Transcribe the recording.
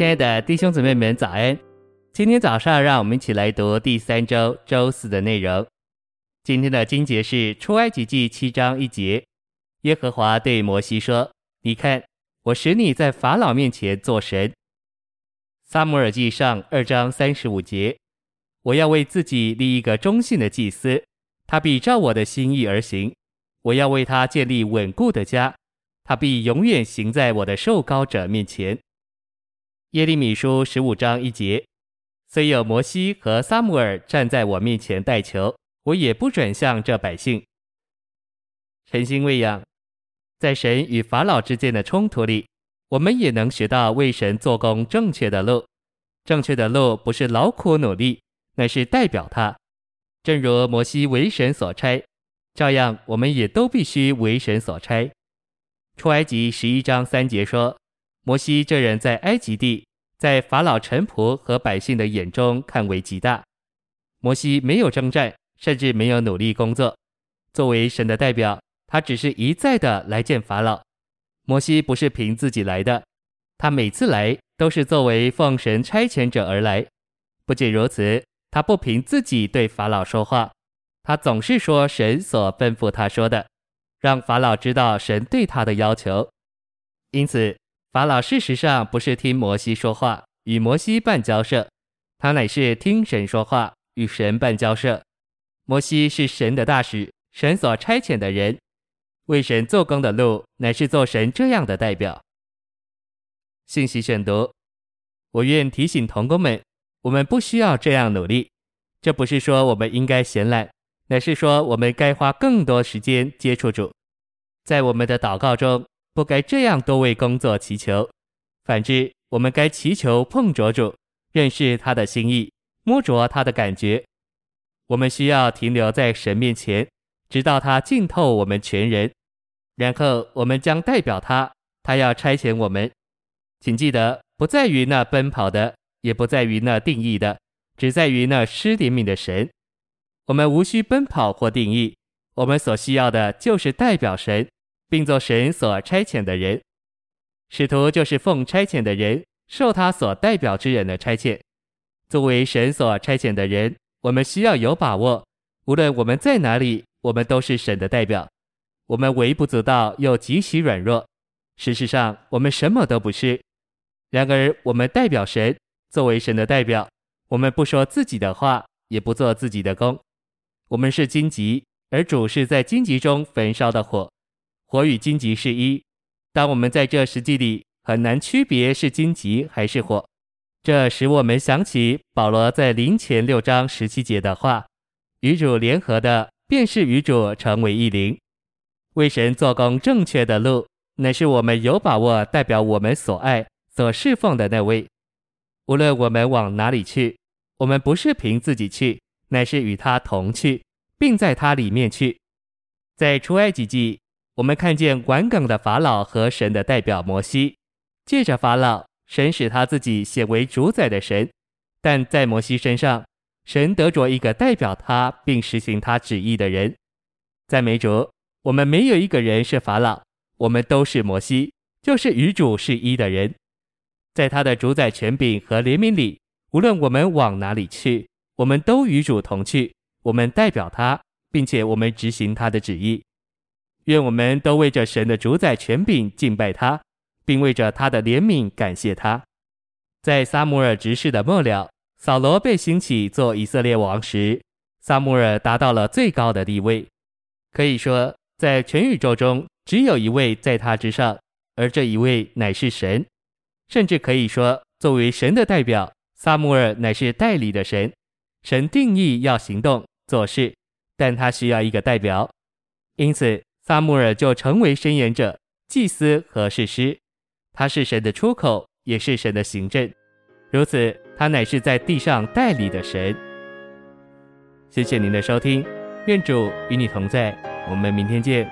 亲爱的弟兄姊妹们，早安！今天早上，让我们一起来读第三周周四的内容。今天的经节是出埃及记七章一节。耶和华对摩西说：“你看，我使你在法老面前作神。”撒母耳记上二章三十五节。我要为自己立一个忠信的祭司，他必照我的心意而行。我要为他建立稳固的家，他必永远行在我的受膏者面前。耶利米书十五章一节，虽有摩西和撒母耳站在我面前代求，我也不转向这百姓。晨星喂养，在神与法老之间的冲突里，我们也能学到为神做工正确的路。正确的路不是劳苦努力。乃是代表他，正如摩西为神所差，照样我们也都必须为神所差。出埃及十一章三节说，摩西这人在埃及地，在法老臣仆和百姓的眼中看为极大。摩西没有征战，甚至没有努力工作，作为神的代表，他只是一再的来见法老。摩西不是凭自己来的，他每次来都是作为奉神差遣者而来。不仅如此。他不凭自己对法老说话，他总是说神所吩咐他说的，让法老知道神对他的要求。因此，法老事实上不是听摩西说话，与摩西办交涉，他乃是听神说话，与神办交涉。摩西是神的大使，神所差遣的人，为神做工的路，乃是做神这样的代表。信息选读，我愿提醒童工们。我们不需要这样努力，这不是说我们应该闲懒，乃是说我们该花更多时间接触主。在我们的祷告中，不该这样多为工作祈求，反之，我们该祈求碰着主，认识他的心意，摸着他的感觉。我们需要停留在神面前，直到他浸透我们全人，然后我们将代表他，他要差遣我们。请记得，不在于那奔跑的。也不在于那定义的，只在于那施怜悯的神。我们无需奔跑或定义，我们所需要的就是代表神，并做神所差遣的人。使徒就是奉差遣的人，受他所代表之人的差遣。作为神所差遣的人，我们需要有把握，无论我们在哪里，我们都是神的代表。我们微不足道，又极其软弱。事实上，我们什么都不是。然而，我们代表神。作为神的代表，我们不说自己的话，也不做自己的工。我们是荆棘，而主是在荆棘中焚烧的火，火与荆棘是一。当我们在这实际里很难区别是荆棘还是火，这使我们想起保罗在林前六章十七节的话：与主联合的，便是与主成为一灵。为神做工正确的路，乃是我们有把握代表我们所爱、所侍奉的那位。无论我们往哪里去，我们不是凭自己去，乃是与他同去，并在他里面去。在出埃及记，我们看见管梗的法老和神的代表摩西，借着法老，神使他自己显为主宰的神；但在摩西身上，神得着一个代表他并实行他旨意的人。赞美主，我们没有一个人是法老，我们都是摩西，就是与主是一的人。在他的主宰权柄和怜悯里，无论我们往哪里去，我们都与主同去。我们代表他，并且我们执行他的旨意。愿我们都为着神的主宰权柄敬拜他，并为着他的怜悯感谢他。在撒母耳执事的末了，扫罗被兴起做以色列王时，撒母耳达到了最高的地位。可以说，在全宇宙中，只有一位在他之上，而这一位乃是神。甚至可以说，作为神的代表，撒母耳乃是代理的神。神定义要行动做事，但他需要一个代表，因此萨穆尔就成为申言者、祭司和誓师。他是神的出口，也是神的行政。如此，他乃是在地上代理的神。谢谢您的收听，愿主与你同在，我们明天见。